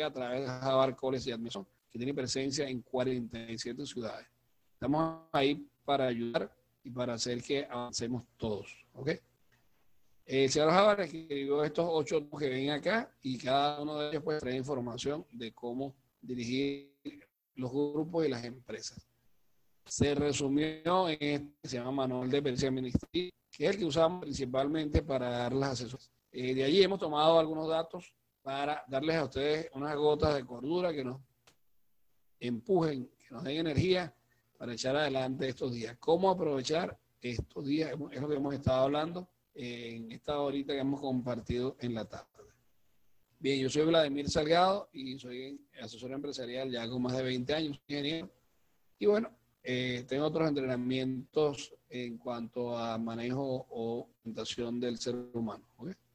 a través de Jabar College y Admission, que tiene presencia en 47 ciudades. Estamos ahí para ayudar y para hacer que avancemos todos. ¿Ok? El señor Jabar escribió estos ocho que ven acá y cada uno de ellos puede traer información de cómo dirigir los grupos y las empresas. Se resumió en este que se llama Manual de Experiencia Administrativa, que es el que usamos principalmente para dar las asesorías. Eh, de allí hemos tomado algunos datos para darles a ustedes unas gotas de cordura que nos empujen, que nos den energía para echar adelante estos días. ¿Cómo aprovechar estos días? Es lo que hemos estado hablando en esta horita que hemos compartido en la tarde. Bien, yo soy Vladimir Salgado y soy asesor empresarial ya con más de 20 años, ingeniero. Y bueno, eh, tengo otros entrenamientos en cuanto a manejo o orientación del ser humano. Esta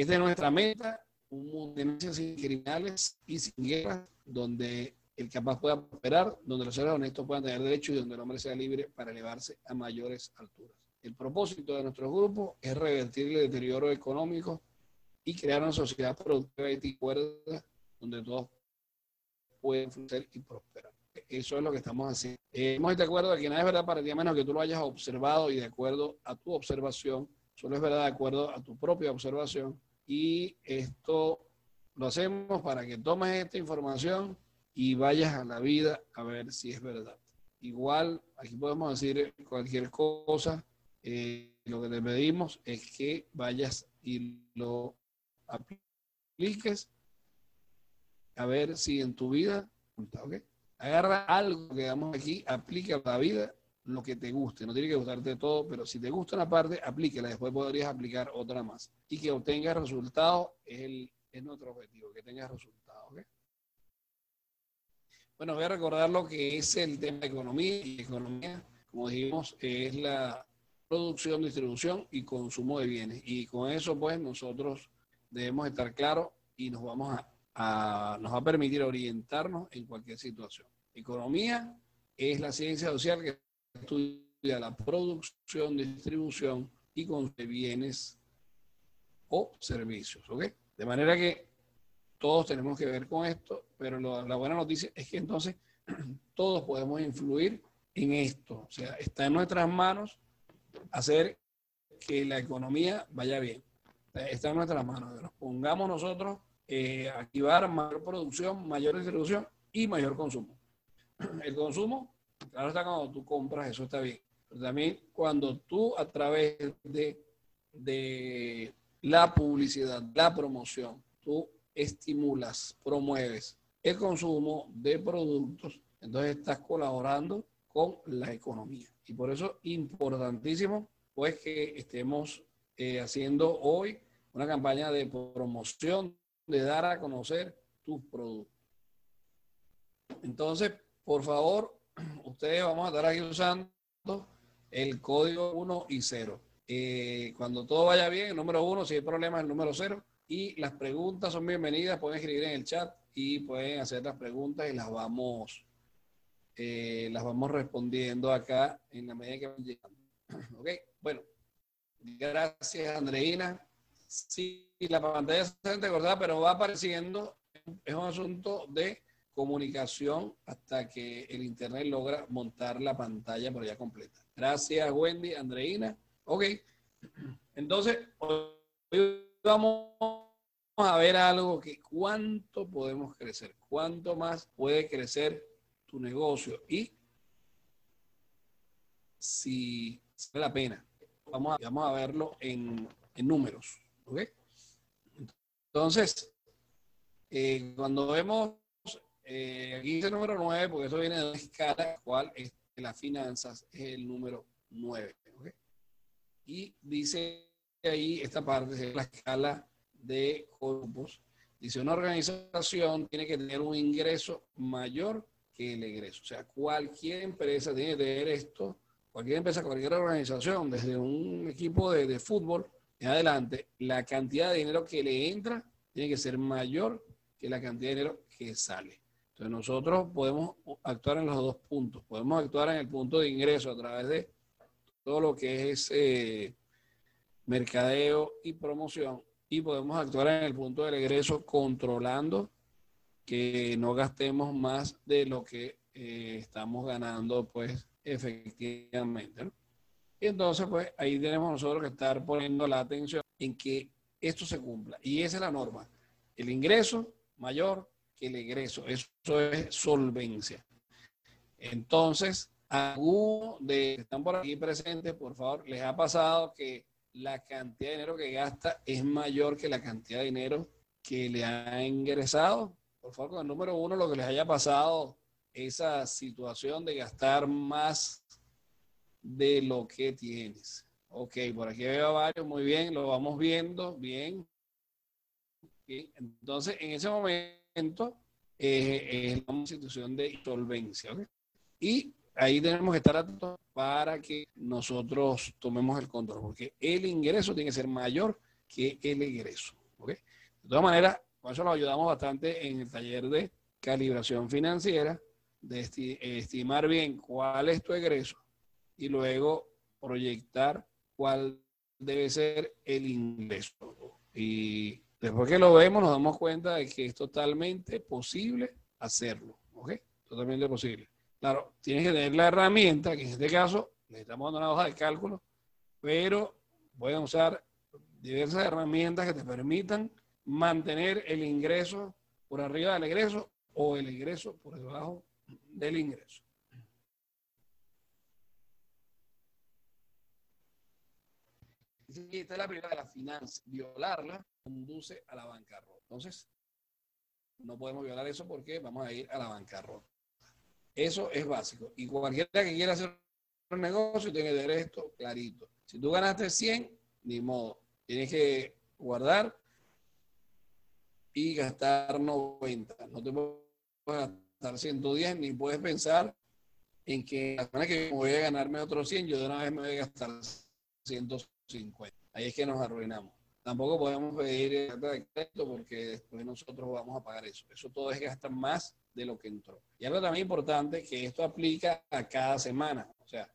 es nuestra meta, un mundo sin criminales y sin guerra, donde el capaz pueda operar, donde los seres honestos puedan tener derechos y donde el hombre sea libre para elevarse a mayores alturas. El propósito de nuestro grupo es revertir el deterioro económico y crear una sociedad productiva y cuerda donde todos pueden florecer y prosperar. Eso es lo que estamos haciendo. Eh, hemos de acuerdo de que nada es verdad para ti a menos que tú lo hayas observado y de acuerdo a tu observación, solo es verdad de acuerdo a tu propia observación. Y esto lo hacemos para que tomes esta información y vayas a la vida a ver si es verdad. Igual, aquí podemos decir cualquier cosa, eh, lo que te pedimos es que vayas y lo apliques a ver si en tu vida, agarra algo que damos aquí, aplica a la vida lo que te guste. No tiene que gustarte todo, pero si te gusta una parte, aplíquela. Después podrías aplicar otra más. Y que obtengas resultados es, el, es nuestro objetivo, que tengas resultados. Bueno, voy a recordar lo que es el tema de economía. Y economía, como dijimos, es la producción, distribución y consumo de bienes. Y con eso, pues, nosotros debemos estar claros y nos vamos a, nos va a permitir orientarnos en cualquier situación. Economía es la ciencia social que estudia la producción, distribución y de bienes o servicios, ¿ok? De manera que todos tenemos que ver con esto, pero la buena noticia es que entonces todos podemos influir en esto. O sea, está en nuestras manos hacer que la economía vaya bien. Está en nuestras manos. Nos pongamos nosotros eh, activar mayor producción, mayor distribución y mayor consumo. El consumo, claro está cuando tú compras, eso está bien. Pero también cuando tú a través de, de la publicidad, la promoción, tú estimulas, promueves el consumo de productos, entonces estás colaborando con la economía. Y por eso importantísimo, pues que estemos eh, haciendo hoy una campaña de promoción, de dar a conocer tus productos. Entonces, por favor, ustedes vamos a estar aquí usando el código 1 y 0. Eh, cuando todo vaya bien, el número 1, si hay problemas, el número 0. Y las preguntas son bienvenidas, pueden escribir en el chat y pueden hacer las preguntas y las vamos eh, las vamos respondiendo acá en la medida que van llegando. Ok, bueno, gracias Andreina. Sí, la pantalla se cortada, pero va apareciendo. Es un asunto de comunicación hasta que el internet logra montar la pantalla por ya completa. Gracias, Wendy, Andreina. Ok, entonces hoy vamos a ver algo que cuánto podemos crecer, cuánto más puede crecer tu negocio y si vale la pena. Vamos a, vamos a verlo en, números. ¿ok? Entonces, eh, cuando vemos, eh, aquí dice número 9, porque eso viene de una escala, cual es las finanzas es el número 9. ¿ok? Y dice ahí esta parte de la escala de grupos. Dice, una organización tiene que tener un ingreso mayor que el egreso. O sea, cualquier empresa tiene que tener esto, cualquier empresa, cualquier organización, desde un equipo de, de fútbol en adelante, la cantidad de dinero que le entra tiene que ser mayor que la cantidad de dinero que sale. Entonces nosotros podemos actuar en los dos puntos. Podemos actuar en el punto de ingreso a través de todo lo que es eh, mercadeo y promoción y podemos actuar en el punto del egreso controlando que no gastemos más de lo que eh, estamos ganando, pues, efectivamente. Y entonces, pues, ahí tenemos nosotros que estar poniendo la atención en que esto se cumpla. Y esa es la norma. El ingreso mayor que el egreso. Eso es solvencia. Entonces, a algunos de que están por aquí presentes, por favor, les ha pasado que la cantidad de dinero que gasta es mayor que la cantidad de dinero que le ha ingresado. Por favor, con el número uno, lo que les haya pasado, esa situación de gastar más de lo que tienes. Ok, por aquí veo varios, muy bien, lo vamos viendo, bien. bien. Entonces, en ese momento, eh, es una situación de insolvencia. Y ahí tenemos que estar atentos para que nosotros tomemos el control, porque el ingreso tiene que ser mayor que el egreso. ¿okay? De todas maneras, por eso nos ayudamos bastante en el taller de calibración financiera, de estimar bien cuál es tu egreso y luego proyectar cuál debe ser el ingreso. Y después que lo vemos, nos damos cuenta de que es totalmente posible hacerlo. ¿Ok? Totalmente posible. Claro, tienes que tener la herramienta, que en este caso dando una hoja de cálculo, pero pueden usar diversas herramientas que te permitan mantener el ingreso por arriba del egreso o el ingreso por debajo del ingreso. Esta es la primera de las finanzas. Violarla conduce a la bancarrota. Entonces, no podemos violar eso porque vamos a ir a la bancarrota. Eso es básico. Y cualquiera que quiera hacer un negocio tiene esto clarito. Si tú ganaste 100, ni modo. Tienes que guardar y gastar 90. No te puedes gastar 110 ni puedes pensar en que la semana que voy a ganarme otros 100, yo de una vez me voy a gastar 150. Ahí es que nos arruinamos. Tampoco podemos pedir crédito porque después nosotros vamos a pagar eso. Eso todo es gastar más de lo que entró. Y algo también importante que esto aplica a cada semana. O sea,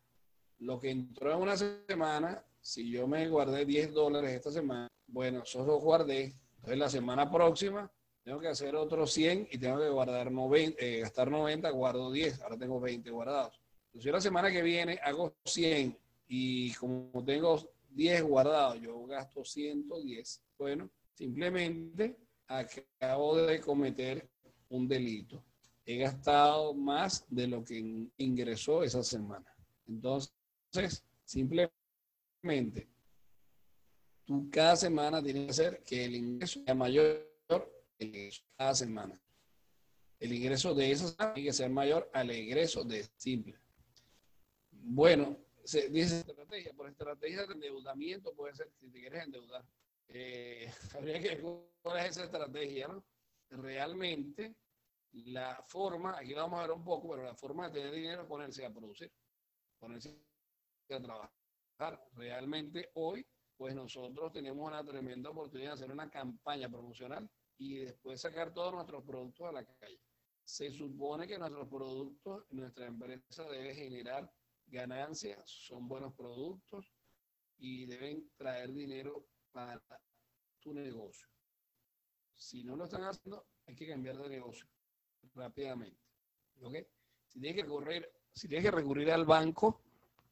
lo que entró en una semana, si yo me guardé 10 dólares esta semana, bueno, eso lo guardé. Entonces la semana próxima tengo que hacer otros 100 y tengo que guardar 90, eh, gastar 90, guardo 10. Ahora tengo 20 guardados. Entonces, la semana que viene hago 100 y como tengo 10 guardados, yo gasto 110. Bueno, simplemente acabo de cometer un delito he gastado más de lo que ingresó esa semana. Entonces, simplemente, tú cada semana tienes que hacer que el ingreso sea mayor cada semana. El ingreso de esa semana tiene que ser mayor al ingreso de simple. Bueno, se dice estrategia, por estrategia de endeudamiento puede ser, si te quieres endeudar, eh, habría que ver cuál es esa estrategia, ¿no? Realmente la forma, aquí vamos a ver un poco, pero la forma de tener dinero es ponerse a producir, ponerse a trabajar. Realmente hoy, pues nosotros tenemos una tremenda oportunidad de hacer una campaña promocional y después sacar todos nuestros productos a la calle. Se supone que nuestros productos, nuestra empresa debe generar ganancias, son buenos productos y deben traer dinero para tu negocio. Si no lo están haciendo, hay que cambiar de negocio rápidamente. Si tienes que recurrir, si tienes que recurrir al banco,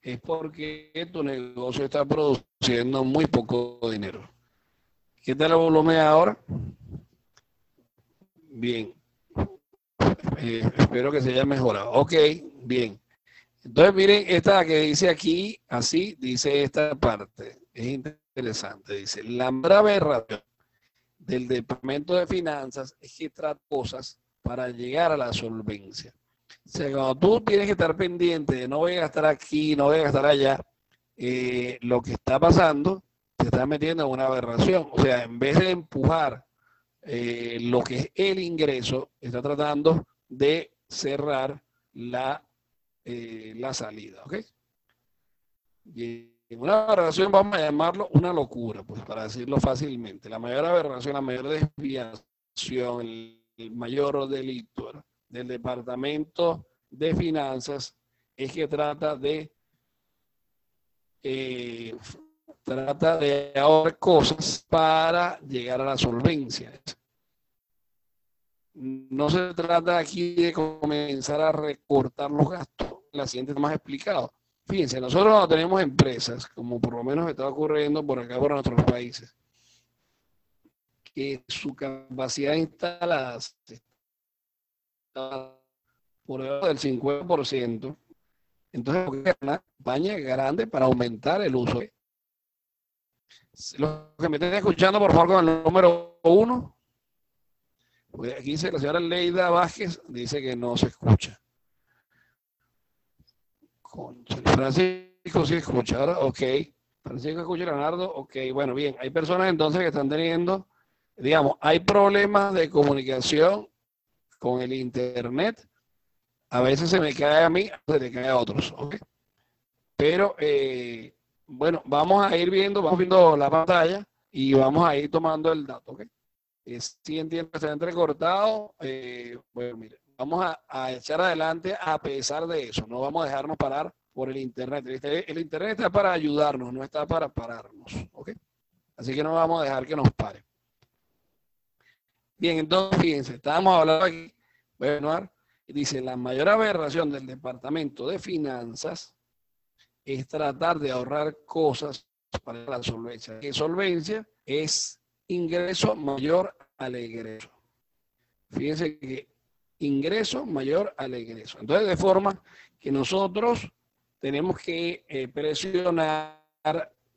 es porque tu negocio está produciendo muy poco dinero. ¿Qué tal el volumen ahora? Bien. Eh, espero que se haya mejorado. Ok, bien. Entonces, miren, esta que dice aquí, así, dice esta parte. Es interesante. Dice, la errata del Departamento de Finanzas es que trata cosas para llegar a la solvencia. O sea, cuando tú tienes que estar pendiente de no voy a gastar aquí, no voy a gastar allá, eh, lo que está pasando, te está metiendo en una aberración. O sea, en vez de empujar eh, lo que es el ingreso, está tratando de cerrar la, eh, la salida. ¿Ok? Y una aberración vamos a llamarlo una locura, pues para decirlo fácilmente. La mayor aberración, la mayor desviación, el mayor delito del Departamento de Finanzas es que trata de eh, trata de ahorrar cosas para llegar a la solvencia. No se trata aquí de comenzar a recortar los gastos. La siguiente más explicado. Fíjense, nosotros no tenemos empresas, como por lo menos está ocurriendo por acá, por nuestros países, que su capacidad instalada está por debajo del 50%. Entonces, una campaña grande para aumentar el uso. Los que me estén escuchando, por favor, con el número uno. aquí dice la señora Leida Vázquez, dice que no se escucha. Francisco sí escucha, ahora, ok. Francisco escucha Leonardo, ok. Bueno, bien, hay personas entonces que están teniendo, digamos, hay problemas de comunicación con el Internet. A veces se me cae a mí, se le cae a otros, ok. Pero, eh, bueno, vamos a ir viendo, vamos viendo la pantalla y vamos a ir tomando el dato, ¿ok? Si entiendo que está entrecortado, eh, bueno, mire, vamos a, echar adelante a pesar de eso, no vamos a dejarnos parar por el Internet. El, Internet está para ayudarnos, no está para pararnos, ¿ok? Así que no vamos a dejar que nos pare. Bien, entonces, fíjense, estábamos hablando aquí, bueno, dice, la mayor aberración del Departamento de Finanzas es tratar de ahorrar cosas para la solvencia. ¿Qué solvencia? Es ingreso mayor al egreso. Fíjense que ingreso mayor al egreso. Entonces, de forma que nosotros tenemos que eh, presionar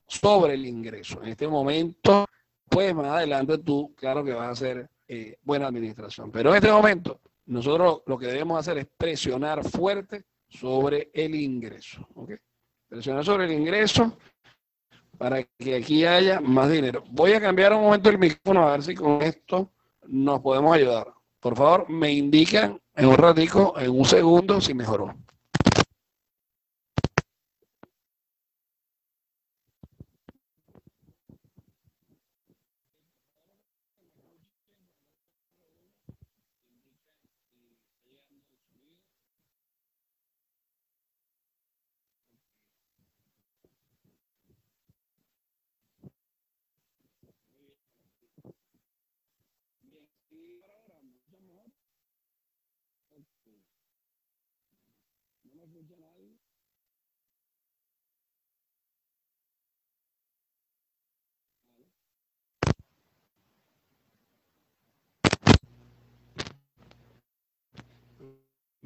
sobre el ingreso. En este momento, pues más adelante tú, claro que vas a hacer eh, buena administración. Pero en este momento, nosotros lo que debemos hacer es presionar fuerte sobre el ingreso. ¿okay? presionar sobre el ingreso para que aquí haya más dinero. Voy a cambiar un momento el micrófono a ver si con esto nos podemos ayudar. Por favor, me indican en un ratico, en un segundo, si mejoró.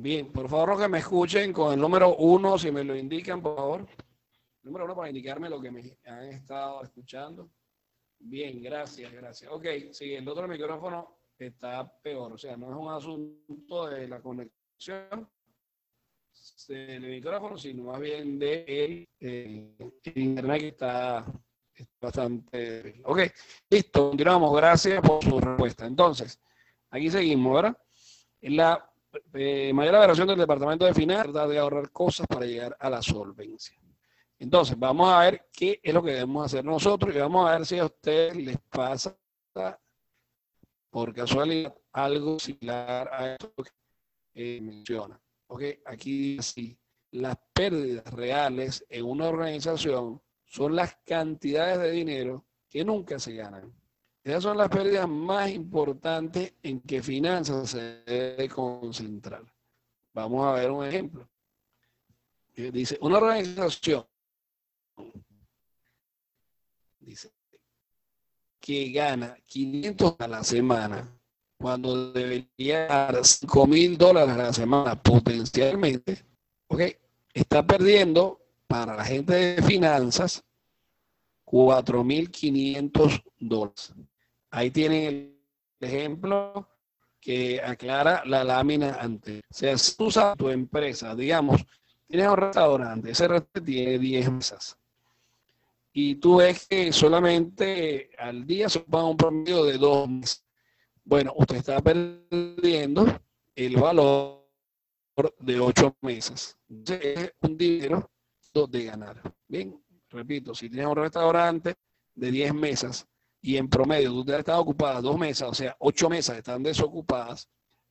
Bien, por favor, que me escuchen con el número uno, si me lo indican, por favor. Número uno para indicarme lo que me han estado escuchando. Bien, gracias, gracias. Ok, sí, el otro micrófono está peor, o sea, no es un asunto de la conexión del micrófono, sino más bien de eh, internet que está, bastante... Ok, listo, continuamos, gracias por su respuesta. Entonces, aquí seguimos, ¿verdad? La eh, mayor aberración del Departamento de trata de ahorrar cosas para llegar a la solvencia. Entonces, vamos a ver qué es lo que debemos hacer nosotros y vamos a ver si a ustedes les pasa por casualidad algo similar a eso que eh, menciona. Ok, aquí dice las pérdidas reales en una organización son las cantidades de dinero que nunca se ganan. Esas son las pérdidas más importantes en que finanzas se debe concentrar. Vamos a ver un ejemplo. Dice, una organización que gana 500 a la semana cuando debería dar 5 mil dólares a la semana potencialmente, ¿ok? Está perdiendo para la gente de finanzas 4.500 dólares. Ahí tienen el ejemplo que aclara la lámina antes. O sea, si tú usas tu empresa, digamos, tienes un restaurante, ese restaurante tiene 10 mesas. Y tú ves que solamente al día se paga un promedio de dos meses. Bueno, usted está perdiendo el valor de ocho meses. Es un dinero de ganar. Bien, repito, si tienes un restaurante de 10 mesas y en promedio usted está ocupada dos mesas, o sea, ocho mesas están desocupadas,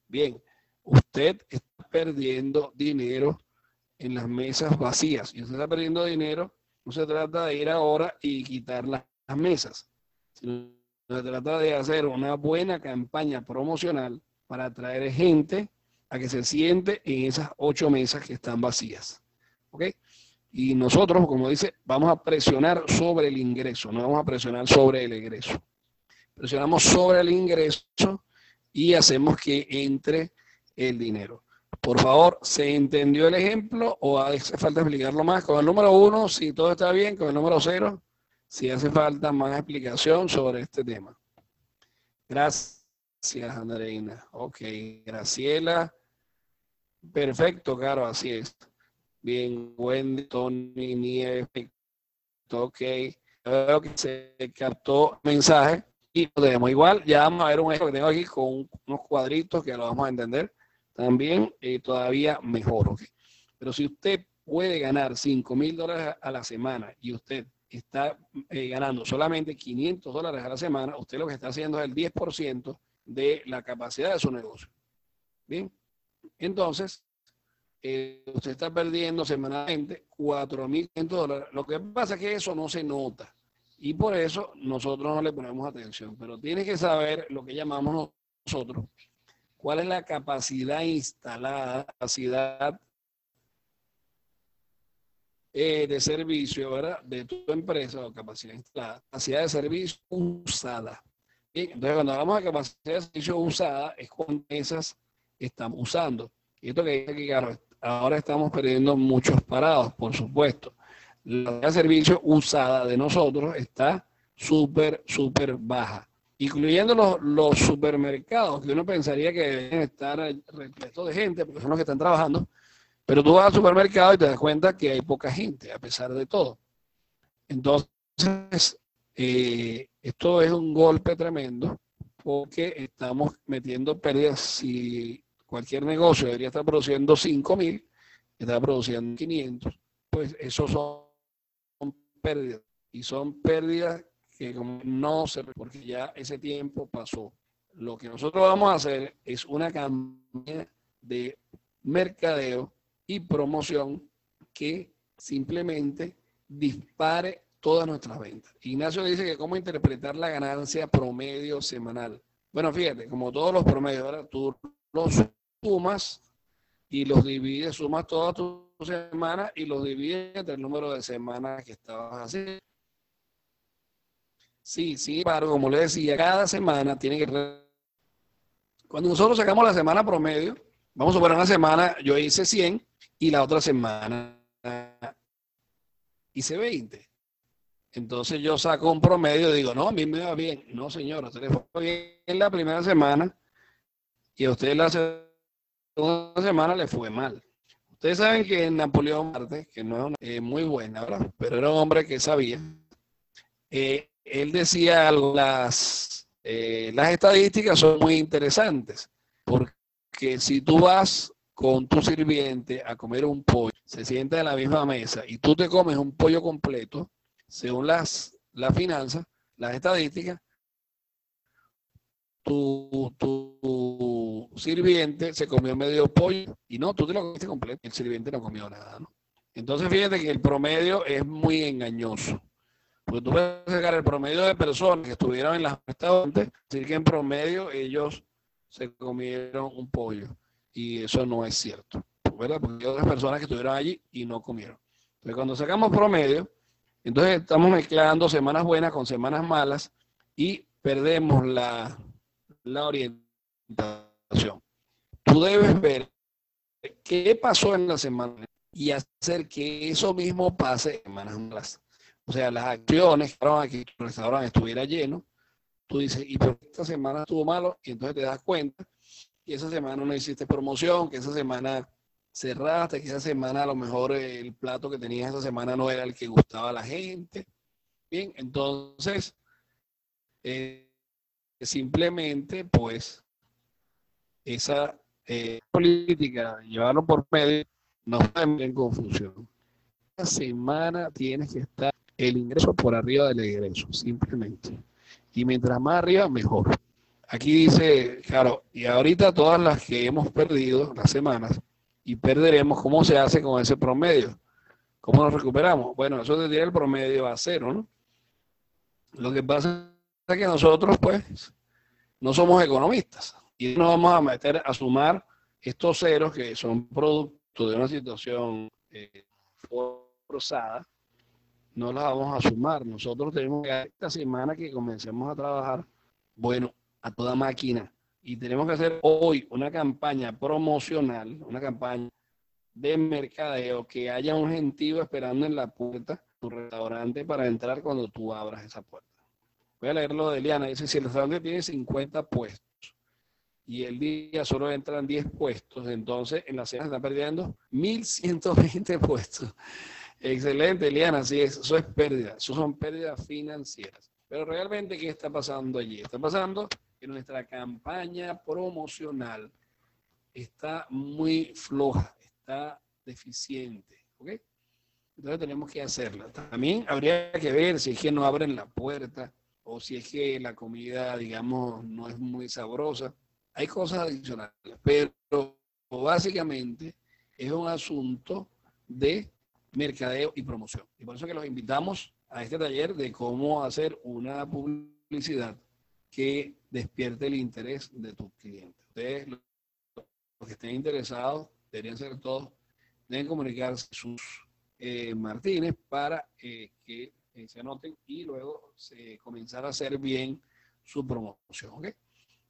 bien, usted está perdiendo dinero en las mesas vacías y usted está perdiendo dinero No se trata de ir ahora y quitar las, mesas, se trata de hacer una buena campaña promocional para atraer gente a que se siente en esas ocho mesas que están vacías. ¿Ok? Y nosotros, como dice, vamos a presionar sobre el ingreso, no vamos a presionar sobre el egreso. Presionamos sobre el ingreso y hacemos que entre el dinero. Por favor, ¿se entendió el ejemplo o hace falta explicarlo más? Con el número uno, si todo está bien, con el número cero, si hace falta más explicación sobre este tema. Gracias, Andreina. Ok, Graciela. Perfecto, claro, así es. Bien, Wendy, Tony, Nieves. Ok, veo que se captó el mensaje y lo tenemos igual. Ya vamos a ver un ejemplo que tengo aquí con unos cuadritos que lo vamos a entender también eh, todavía mejor. Pero si usted puede ganar 5 mil dólares a la semana y usted está eh, ganando solamente 500 dólares a la semana, usted lo que está haciendo es el 10% de la capacidad de su negocio. Bien, entonces, eh, usted está perdiendo semanalmente 4.500 dólares. Lo que pasa es que eso no se nota y por eso nosotros no le ponemos atención. Pero tiene que saber lo que llamamos nosotros cuál es la capacidad instalada, capacidad eh, de servicio, ¿verdad? De tu empresa o capacidad instalada, capacidad de servicio usada. Entonces, cuando hablamos de capacidad de servicio usada, es cuando esas estamos usando. Y esto que dice aquí, claro, ahora estamos perdiendo muchos parados, por supuesto. La servicio usada de nosotros está súper, súper baja incluyendo los, supermercados, que uno pensaría que deben estar repletos de gente, porque son los que están trabajando, pero tú vas al supermercado y te das cuenta que hay poca gente, a pesar de todo. Entonces, eh, esto es un golpe tremendo, porque estamos metiendo pérdidas. Si cualquier negocio debería estar produciendo 5 mil, está produciendo 500, pues esos son pérdidas. Y son pérdidas que no se, porque ya ese tiempo pasó. Lo que nosotros vamos a hacer es una campaña de mercadeo y promoción que simplemente dispare todas nuestras ventas. Ignacio dice que cómo interpretar la ganancia promedio semanal. Bueno, fíjate, como todos los promedios, ahora tú los sumas y los divides, sumas todas tus semanas y los divides entre el número de semanas que estabas haciendo. Sí, sí, pero como le decía, cada semana tiene que... Cuando nosotros sacamos la semana promedio, vamos a poner una semana, yo hice 100 y la otra semana hice 20. Entonces yo saco un promedio y digo, no, a mí me va bien. No, señor, a usted le fue bien en la primera semana y a usted la segunda semana le fue mal. Ustedes saben que Napoleón Marte, que no es eh, muy buena, ¿verdad? Pero era un hombre que sabía. Eh, él decía las, eh, las estadísticas son muy interesantes, porque si tú vas con tu sirviente a comer un pollo, se sienta en la misma mesa y tú te comes un pollo completo, según las, finanzas, las estadísticas, tu, tu, sirviente se comió medio pollo y no, tú te lo comiste completo, el sirviente no comió nada, ¿no? Entonces fíjate que el promedio es muy engañoso. Porque tú puedes sacar el promedio de personas que estuvieron en las restaurantes, decir que en promedio ellos se comieron un pollo. Y eso no es cierto, ¿verdad? Porque hay otras personas que estuvieron allí y no comieron. Entonces, cuando sacamos promedio, entonces estamos mezclando semanas buenas con semanas malas y perdemos la, la orientación. Tú debes ver qué pasó en la semana y hacer que eso mismo pase en semanas malas. O sea, las acciones que que el restaurante estuviera lleno, tú dices, y por esta semana estuvo malo, y entonces te das cuenta que esa semana no hiciste promoción, que esa semana cerraste, que esa semana a lo mejor el plato que tenías esa semana no era el que gustaba a la gente. Bien, entonces, eh, simplemente, pues, esa eh, política, llevarlo por medio, no está en confusión. Esa semana tienes que estar el ingreso por arriba del egreso, simplemente. Y mientras más arriba, mejor. Aquí dice, claro, y ahorita todas las que hemos perdido, las semanas, y perderemos, ¿cómo se hace con ese promedio? ¿Cómo nos recuperamos? Bueno, eso te el promedio a cero, ¿no? Lo que pasa es que nosotros, pues, no somos economistas y no vamos a meter a sumar estos ceros que son producto de una situación eh, forzada, no las vamos a sumar. Nosotros tenemos que esta semana que comencemos a trabajar, bueno, a toda máquina. Y tenemos que hacer hoy una campaña promocional, una campaña de mercadeo, que haya un gentío esperando en la puerta de tu restaurante para entrar cuando tú abras esa puerta. Voy a leer lo de Eliana. Dice, si el restaurante tiene 50 puestos y el día solo entran 10 puestos, entonces en la cena se están perdiendo 1.120 puestos. Excelente, Eliana. Sí, eso es pérdida. Eso son pérdidas financieras. Pero realmente, ¿qué está pasando allí? Está pasando que nuestra campaña promocional está muy floja, está deficiente. ¿Ok? Entonces tenemos que hacerla. También habría que ver si es que no abren la puerta o si es que la comida, digamos, no es muy sabrosa. Hay cosas adicionales, pero básicamente es un asunto de mercadeo y promoción. Y por eso que los invitamos a este taller de cómo hacer una publicidad que despierte el interés de tus clientes. Ustedes, los que estén interesados, deberían ser todos, deben comunicarse sus eh, Martínez para eh, que eh, se anoten y luego se comenzar a hacer bien su promoción. ¿ok?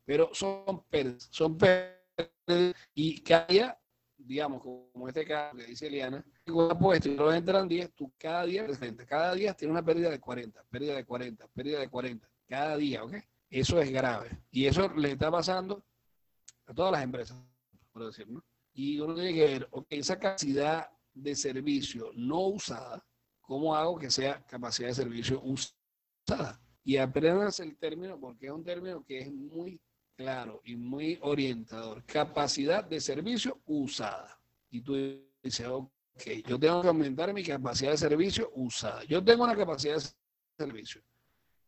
Pero son pérdidas, son pérdidas y cada digamos, como este caso que dice Eliana, puesto y no entran 10, tú cada día cada día tiene una pérdida de 40, pérdida de 40, pérdida de 40, cada día, ¿ok? Eso es grave. Y eso le está pasando a todas las empresas, por decir, ¿no? Y uno tiene que ver, ok, esa capacidad de servicio no usada, ¿Cómo hago que sea capacidad de servicio usada? Y aprendas el término porque es un término que es muy claro y muy orientador. Capacidad de servicio usada. Y tú dices, ok, yo tengo que aumentar mi capacidad de servicio usada. Yo tengo una capacidad de servicio.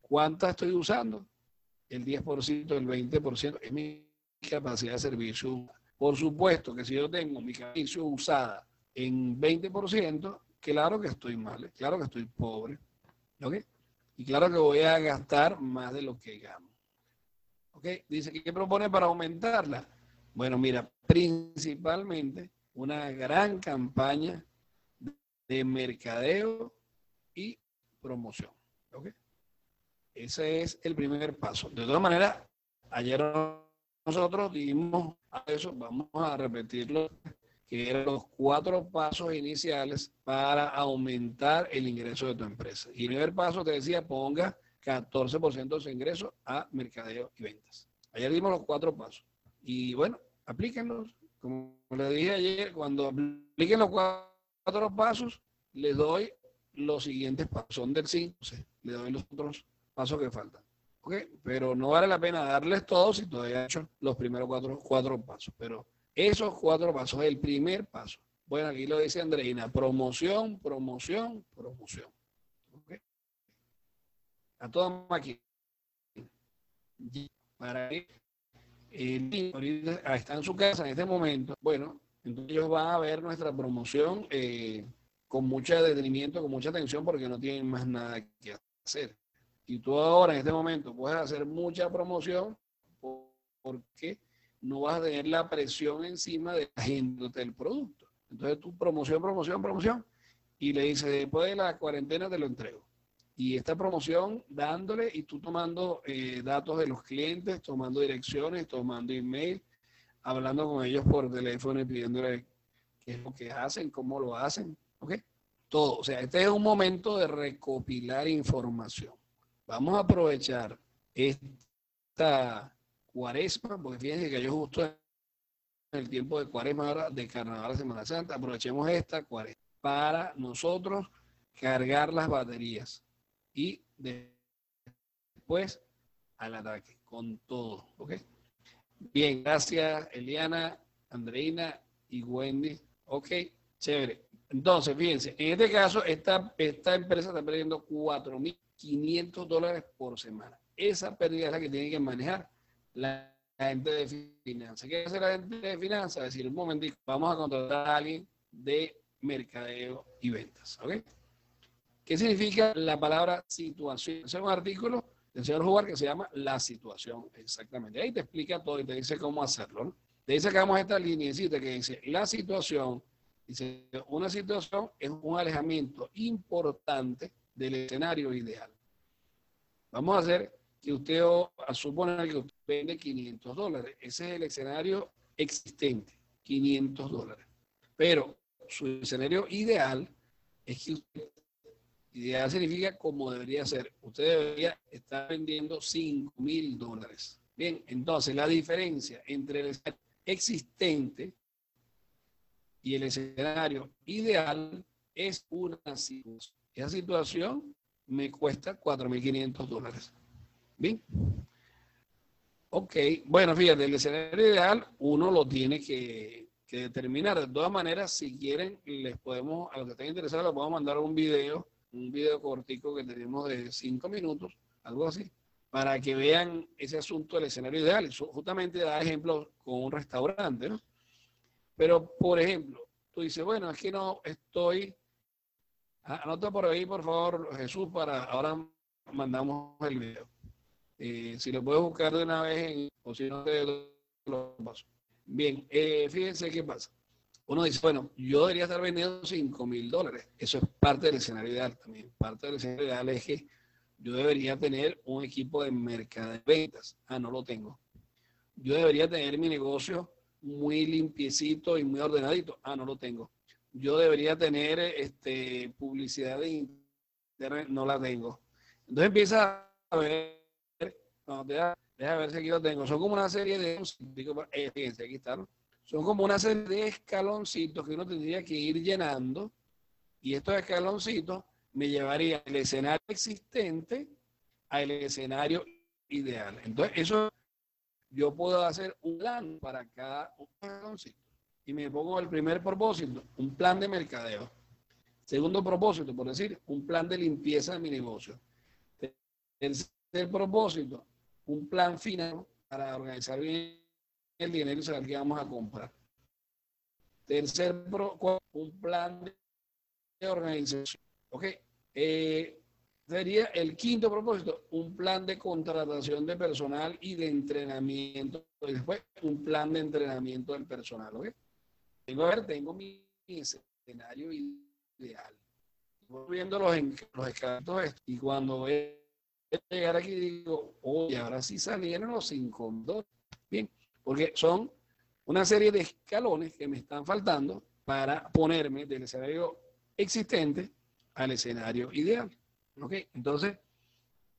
¿Cuánta estoy usando? El 10%, el 20% es mi capacidad de servicio. Por supuesto que si yo tengo mi servicio usada en 20%, claro que estoy mal, claro que estoy pobre, ¿ok? Y claro que voy a gastar más de lo que gano. ¿Ok? Dice, ¿qué propone para aumentarla? Bueno, mira, principalmente una gran campaña de mercadeo y promoción. ¿Ok? Ese es el primer paso. De todas maneras, ayer nosotros dimos a eso, vamos a repetirlo que eran los cuatro pasos iniciales para aumentar el ingreso de tu empresa. Y el primer paso te decía, ponga 14% de su ingreso a mercadeo y ventas. Ayer dimos los cuatro pasos. Y bueno, aplíquenlos. Como le dije ayer, cuando apliquen los cuatro pasos, les doy los siguientes pasos. Son del 5, le doy los otros pasos que faltan. ¿Ok? Pero no vale la pena darles todos si todavía he hecho los primeros cuatro, cuatro pasos. Pero esos cuatro pasos, el primer paso. Bueno, aquí lo dice Andreina, promoción, promoción, promoción. A toda máquina. Para que el niño está en su casa en este momento, bueno, entonces ellos van a ver nuestra promoción eh, con mucho detenimiento, con mucha atención, porque no tienen más nada que hacer. Y tú ahora en este momento puedes hacer mucha promoción porque no vas a tener la presión encima de la gente del producto. Entonces tú promoción, promoción, promoción, y le dices, después de la cuarentena te lo entrego. Y esta promoción dándole y tú tomando eh, datos de los clientes, tomando direcciones, tomando email, hablando con ellos por teléfono y pidiéndole qué es lo que hacen, cómo lo hacen, ¿ok? Todo. O sea, este es un momento de recopilar información. Vamos a aprovechar esta cuaresma, porque fíjense que yo justo en el tiempo de cuaresma de carnaval Semana Santa, aprovechemos esta cuaresma para nosotros cargar las baterías y después al ataque con todo, ¿ok? Bien, gracias Eliana, Andreina y Wendy. Ok, chévere. Entonces, fíjense, en este caso, esta, esta empresa está perdiendo 4.500 dólares por semana. Esa pérdida es la que tiene que manejar la, gente de finanzas. ¿Qué hace la gente de finanzas? Decir, un momentito, vamos a contratar a alguien de mercadeo y ventas. ¿ok? ¿Qué significa la palabra situación? Es un artículo del señor Jugar que se llama La situación, exactamente. Ahí te explica todo y te dice cómo hacerlo. ¿no? De ahí sacamos esta línea que dice, la situación, dice, una situación es un alejamiento importante del escenario ideal. Vamos a hacer que usted, a suponer que usted vende 500 dólares. Ese es el escenario existente, 500 dólares. Pero su escenario ideal es que usted Ideal significa como debería ser. Usted debería estar vendiendo 5 mil dólares. Bien, entonces la diferencia entre el escenario existente y el escenario ideal es una situación. Esa situación me cuesta 4.500 dólares. Bien. Ok, bueno, fíjate, el escenario ideal uno lo tiene que, que determinar. De todas maneras, si quieren, les podemos, a los que estén interesados, les podemos mandar un video un video cortico que tenemos de cinco minutos, algo así, para que vean ese asunto del escenario ideal. justamente da ejemplos con un restaurante, ¿no? Pero, por ejemplo, tú dices, bueno, es que no estoy... Anota por ahí, por favor, Jesús, para ahora mandamos el video. Si lo puedes buscar de una vez, en, o si no, te lo paso. Bien, eh, fíjense qué pasa uno dice, bueno, yo debería estar vendiendo 5 mil dólares. Eso es parte del escenario ideal también. Parte del escenario ideal es que yo debería tener un equipo de mercado de ventas. Ah, no lo tengo. Yo debería tener mi negocio muy limpiecito y muy ordenadito. Ah, no lo tengo. Yo debería tener este, publicidad de internet. No la tengo. Entonces empieza a ver, no, deja, ver si aquí lo tengo. Son como una serie de... Eh, son como una serie de escaloncitos que uno tendría que ir llenando y estos escaloncitos me llevarían el escenario existente al escenario ideal. Entonces, eso yo puedo hacer un plan para cada escaloncito. Y me pongo el primer propósito, un plan de mercadeo. Segundo propósito, por decir, un plan de limpieza de mi negocio. Tercer propósito, un plan final para organizar bien el dinero y qué vamos a comprar. Tercer, un plan de organización. ¿Ok? Eh, sería el quinto propósito, un plan de contratación de personal y de entrenamiento. Después, un plan de entrenamiento del personal. ¿Ok? Tengo, a ver, tengo mi, escenario ideal. Voy viendo los, los y cuando voy a llegar aquí digo, oye, ahora sí salieron los cinco Bien, porque son una serie de escalones que me están faltando para ponerme del escenario existente al escenario ideal. ¿Ok? Entonces,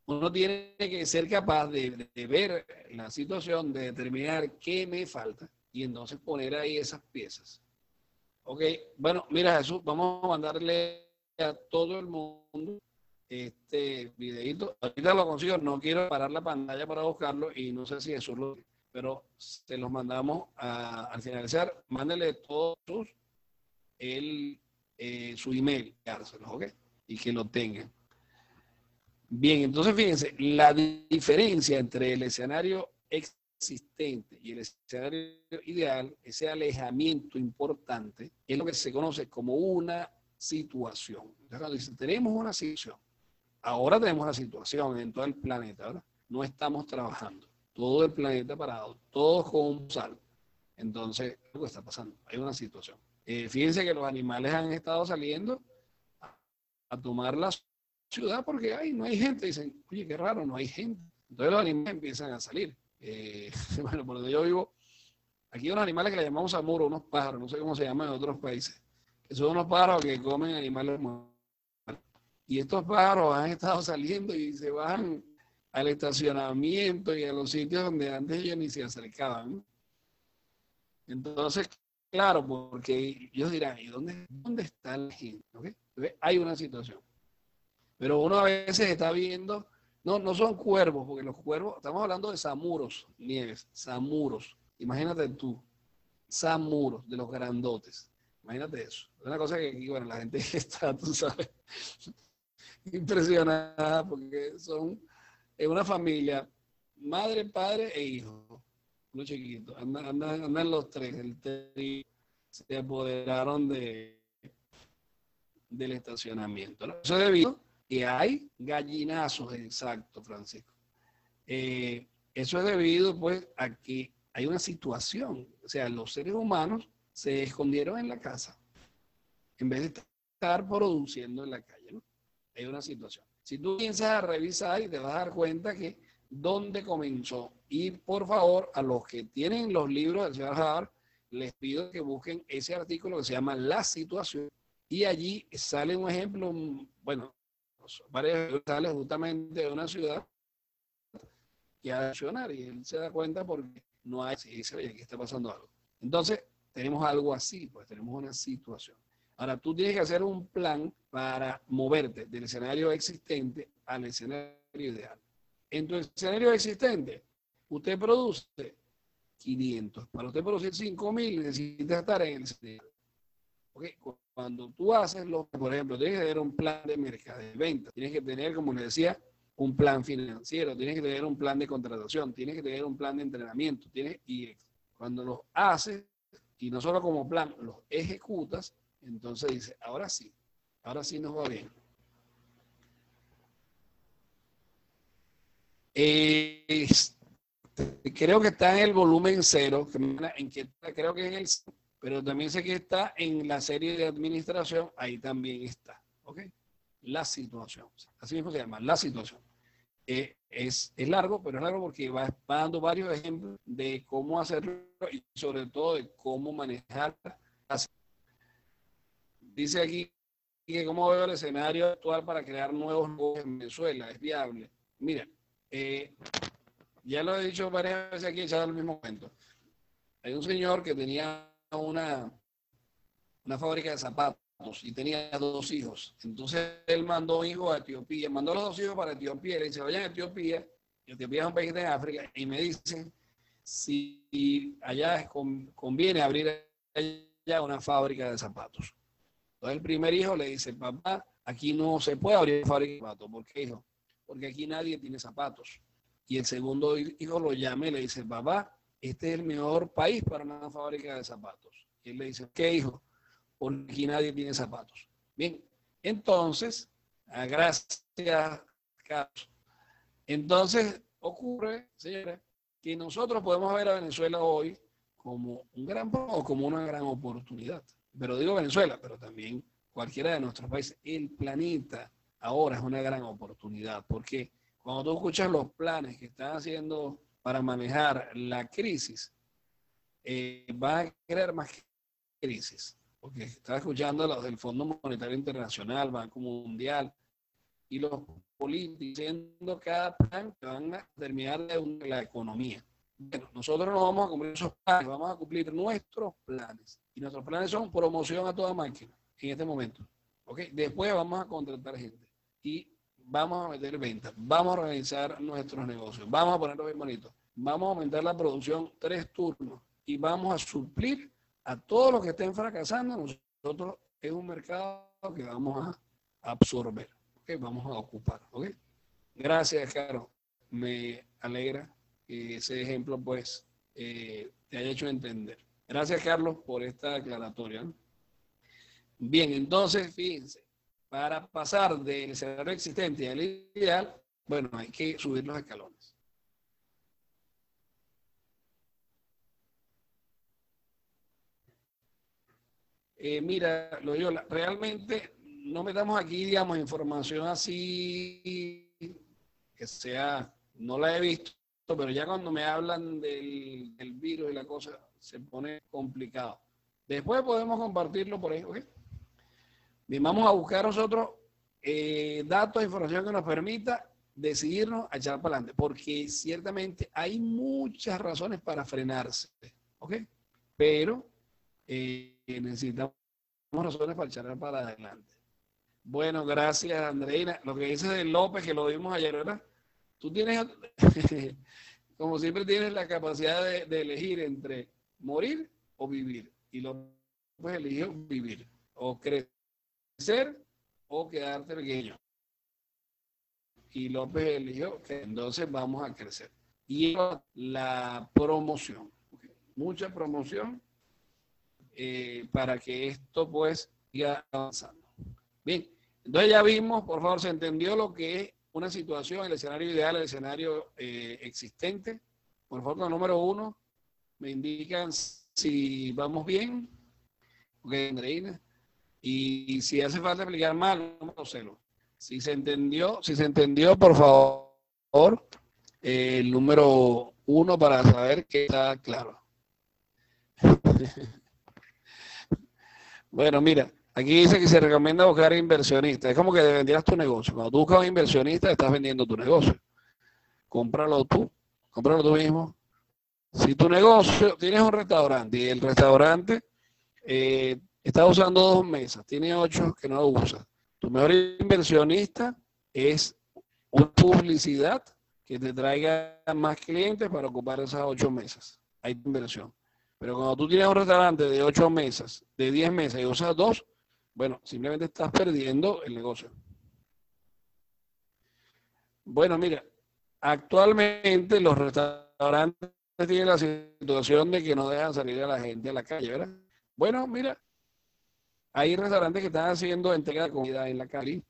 uno tiene que ser capaz de, ver la situación, de determinar qué me falta y entonces poner ahí esas piezas. Ok, bueno, mira Jesús, vamos a mandarle a todo el mundo este videito. Ahorita lo consigo, no quiero parar la pantalla para buscarlo y no sé si Jesús lo pero se los mandamos al finalizar. Mándele todos el, eh, su email, ¿ok? Y que lo tengan. Bien, entonces fíjense, la diferencia entre el escenario existente y el escenario ideal, ese alejamiento importante, es lo que se conoce como una situación. Entonces, tenemos una situación, ahora tenemos la situación en todo el planeta, ¿verdad? No estamos trabajando todo el planeta parado, todos con un sal. Entonces, algo está pasando, hay una situación. Eh, fíjense que los animales han estado saliendo a, tomar la ciudad porque ay, no hay gente. Dicen, oye, qué raro, no hay gente. Entonces los animales empiezan a salir. Eh, bueno, por donde yo vivo, aquí hay unos animales que le llamamos amuro, unos pájaros, no sé cómo se llaman en otros países, que son unos pájaros que comen animales muertos. Y estos pájaros han estado saliendo y se van al estacionamiento y a los sitios donde antes ellos ni se acercaban. Entonces, claro, porque ellos dirán, ¿y dónde, dónde está la gente? hay una situación. Pero uno a veces está viendo, no, no son cuervos, porque los cuervos, estamos hablando de samuros, nieves, samuros. Imagínate tú, samuros, de los grandotes. Imagínate eso. Es una cosa que, bueno, la gente está, tú sabes, impresionada porque son es una familia, madre, padre e hijo, los chiquitos, andan, andan, andan los tres, el se apoderaron de, del estacionamiento. Eso es debido que hay gallinazos, exacto, Francisco. Eh, eso es debido pues a que hay una situación, o sea, los seres humanos se escondieron en la casa en vez de estar produciendo en la calle, ¿no? Hay una situación. Si tú piensas a revisar y te vas a dar cuenta que dónde comenzó. Y por favor, a los que tienen los libros del señor Harvard, les pido que busquen ese artículo que se llama La situación. Y allí sale un ejemplo, bueno, varios sale justamente de una ciudad que ha accionar y él se da cuenta porque no hay, si dice, oye, aquí está pasando algo. Entonces, tenemos algo así, pues tenemos una situación. Ahora, tú tienes que hacer un plan para moverte del escenario existente al escenario ideal. En tu escenario existente, usted produce 500. Para usted producir 5000 necesita estar en el escenario. Okay. Cuando tú haces lo por ejemplo, tienes que tener un plan de mercado de venta, tienes que tener, como les decía, un plan financiero, tienes que tener un plan de contratación, tienes que tener un plan de entrenamiento, tienes, y cuando los haces, y no solo como plan, los ejecutas, entonces dice, ahora sí, ahora sí nos va bien. creo que está en el volumen cero, en que creo que es el, pero también sé que está en la serie de administración, ahí también está, ¿ok? La situación, así mismo se llama, la situación. Eh, es, es, largo, pero es largo porque va, dando varios ejemplos de cómo hacerlo y sobre todo de cómo manejar. Dice aquí que cómo veo el escenario actual para crear nuevos negocios en Venezuela, es viable. Mira, eh, ya lo he dicho varias veces aquí, echado el mismo cuento. Hay un señor que tenía una, una fábrica de zapatos y tenía dos hijos. Entonces él mandó hijos a Etiopía, mandó los dos hijos para Etiopía, le dice, vayan a Etiopía, Etiopía es un país de África, y me dicen si allá conviene abrir allá una fábrica de zapatos. Entonces el primer hijo le dice, papá, aquí no se puede abrir fábrica de zapatos. ¿Por qué, hijo? Porque aquí nadie tiene zapatos. Y el segundo hijo lo llama y le dice, papá, este es el mejor país para una fábrica de zapatos. Y él le dice, ¿qué hijo? Porque aquí nadie tiene zapatos. Bien, entonces, ah, gracias, Carlos. Entonces, ocurre, señores, que nosotros podemos ver a Venezuela hoy como un gran o como una gran oportunidad. Pero digo Venezuela, pero también cualquiera de nuestros países, el planeta ahora es una gran oportunidad, porque cuando tú escuchas los planes que están haciendo para manejar la crisis, eh, va a crear más crisis. Porque estaba escuchando los del Fondo Monetario Internacional, Banco Mundial, y los políticos diciendo cada plan que van a terminar de la economía. Bueno, nosotros no vamos a cumplir esos planes, vamos a cumplir nuestros planes. Y nuestros planes son promoción a toda máquina en este momento. ¿okay? Después vamos a contratar gente. Y vamos a meter ventas, vamos a organizar nuestros negocios, vamos a ponerlo bien bonito, vamos a aumentar la producción tres turnos y vamos a suplir a todos los que estén fracasando. Nosotros es un mercado que vamos a absorber, ¿okay? vamos a ocupar. Gracias, Caro. Me alegra que ese ejemplo pues eh, te haya hecho entender. Gracias, Carlos, por esta aclaratoria. Bien, entonces, fíjense, para pasar del escenario existente al ideal, bueno, hay que subir los escalones. Eh, mira, lo yo, realmente no metamos aquí, digamos, información así que sea, no la he visto, pero ya cuando me hablan del, virus y la cosa se pone complicado. Después podemos compartirlo por ahí, ¿ok? Bien, vamos a buscar nosotros eh, datos, información que nos permita decidirnos a echar para adelante, porque ciertamente hay muchas razones para frenarse, ¿ok? Pero eh, necesitamos razones para echar para adelante. Bueno, gracias, Andreina. Lo que dice de López, que lo vimos ayer, ¿verdad? Tú tienes, como siempre, tienes la capacidad de, de elegir entre morir o vivir. Y López eligió vivir o crecer o quedarte pequeño. Y López eligió entonces vamos a crecer. Y la promoción, mucha promoción eh, para que esto pues siga avanzando. Bien. Entonces ya vimos, por favor, se entendió lo que es una situación, el escenario ideal, el escenario eh, existente. Por favor, número uno, me indican si vamos bien. Ok, Andreina. Y si hace falta explicar mal, cero. Si se entendió, si se entendió, por favor, eh, el número uno para saber que está claro. bueno, mira, aquí dice que se recomienda buscar inversionistas. Es como que vendieras tu negocio. Cuando tú buscas un inversionista, estás vendiendo tu negocio. Cómpralo tú, cómpralo tú mismo. Si tu negocio, tienes un restaurante y el restaurante eh, está usando dos mesas, tiene ocho que no lo usa. Tu mejor inversionista es una publicidad que te traiga más clientes para ocupar esas ocho mesas. Hay inversión. Pero cuando tú tienes un restaurante de ocho mesas, de diez mesas y usas dos, bueno, simplemente estás perdiendo el negocio. Bueno, mira, actualmente los restaurantes tienen la situación de que no dejan salir a la gente a la calle, ¿verdad? Bueno, mira, hay restaurantes que están haciendo entrega de comida en la calle.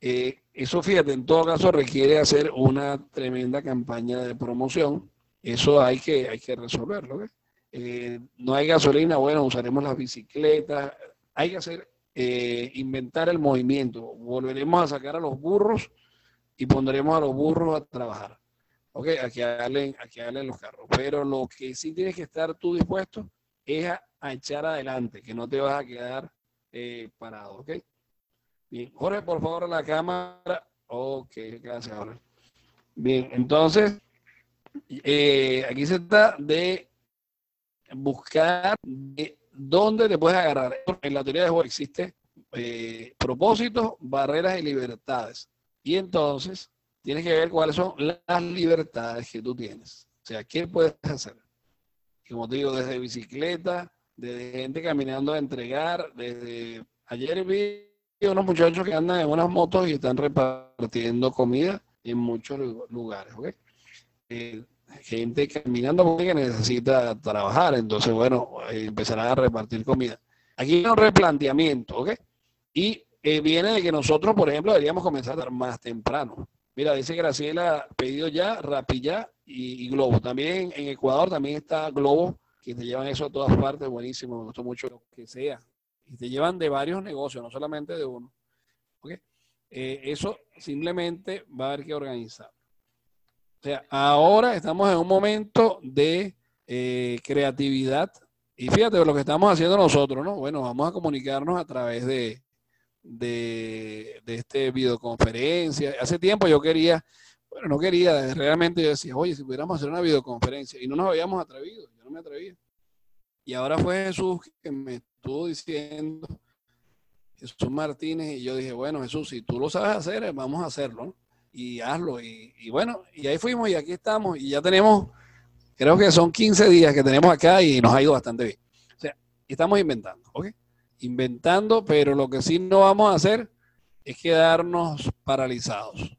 Eh, eso, fíjate, en todo caso requiere hacer una tremenda campaña de promoción. Eso hay que, hay que resolverlo. Eh, no hay gasolina, bueno, usaremos las bicicletas. Hay que hacer, eh, inventar el movimiento. Volveremos a sacar a los burros y pondremos a los burros a trabajar. ¿Ok? A que hagan, a los carros. Pero lo que sí tienes que estar tú dispuesto es a, a echar adelante, que no te vas a quedar eh, parado, ¿ok? Bien, Jorge, por favor, la cámara. Ok, gracias, Jorge. Bien, entonces, eh, aquí se trata de buscar de dónde te puedes agarrar. En la teoría de juego existe eh, propósitos, barreras y libertades. Y entonces, tienes que ver cuáles son las libertades que tú tienes. O sea, ¿qué puedes hacer? Como te digo, desde bicicleta, de gente caminando a entregar. Desde ayer vi unos muchachos que andan en unas motos y están repartiendo comida en muchos lugares. Eh, gente caminando porque necesita trabajar, entonces, bueno, eh, empezarán a repartir comida. Aquí hay un replanteamiento. Y eh, viene de que nosotros, por ejemplo, deberíamos comenzar a dar más temprano. Mira, dice Graciela, pedido ya, Rapilla y, y Globo. También en Ecuador también está Globo que te llevan eso a todas partes, buenísimo, me gustó mucho lo que sea. Y te llevan de varios negocios, no solamente de uno. Eh, eso simplemente va a haber que organizar. O sea, ahora estamos en un momento de eh, creatividad. Y fíjate lo que estamos haciendo nosotros, ¿no? Bueno, vamos a comunicarnos a través de, de, de este videoconferencia. Hace tiempo yo quería, bueno, no quería, realmente yo decía, oye, si pudiéramos hacer una videoconferencia, y no nos habíamos atrevido me atrevía. Y ahora fue Jesús que me estuvo diciendo, Jesús Martínez, y yo dije, bueno, Jesús, si tú lo sabes hacer, vamos a hacerlo. Y hazlo. Y, bueno, y ahí fuimos y aquí estamos. Y ya tenemos, creo que son 15 días que tenemos acá y nos ha ido bastante bien. O sea, estamos inventando, ¿ok? Inventando, pero lo que sí no vamos a hacer es quedarnos paralizados.